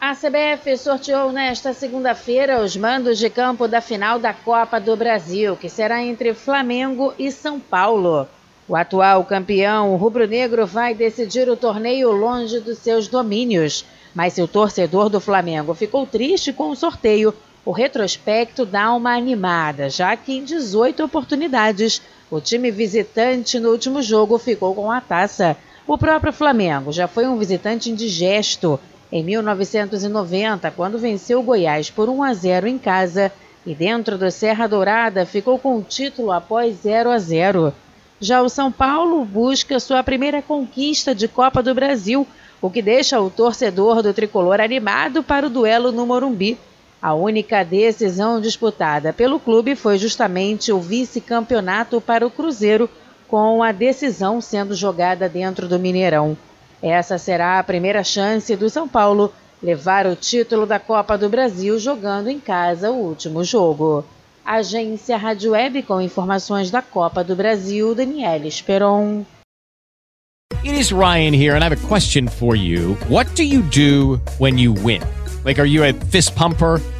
A CBF sorteou nesta segunda-feira os mandos de campo da final da Copa do Brasil, que será entre Flamengo e São Paulo. O atual campeão rubro-negro vai decidir o torneio longe dos seus domínios, mas se o torcedor do Flamengo ficou triste com o sorteio, o retrospecto dá uma animada, já que em 18 oportunidades o time visitante no último jogo ficou com a taça. O próprio Flamengo já foi um visitante indigesto em 1990, quando venceu o Goiás por 1 a 0 em casa e dentro do Serra Dourada ficou com o título após 0 a 0. Já o São Paulo busca sua primeira conquista de Copa do Brasil, o que deixa o torcedor do tricolor animado para o duelo no Morumbi. A única decisão disputada pelo clube foi justamente o vice-campeonato para o Cruzeiro, com a decisão sendo jogada dentro do Mineirão. Essa será a primeira chance do São Paulo levar o título da Copa do Brasil jogando em casa o último jogo. Agência Rádio Web com informações da Copa do Brasil, Daniela Esperon. It is Ryan here, and I have a question for you. What do you do when you win? Like, are you a fist pumper?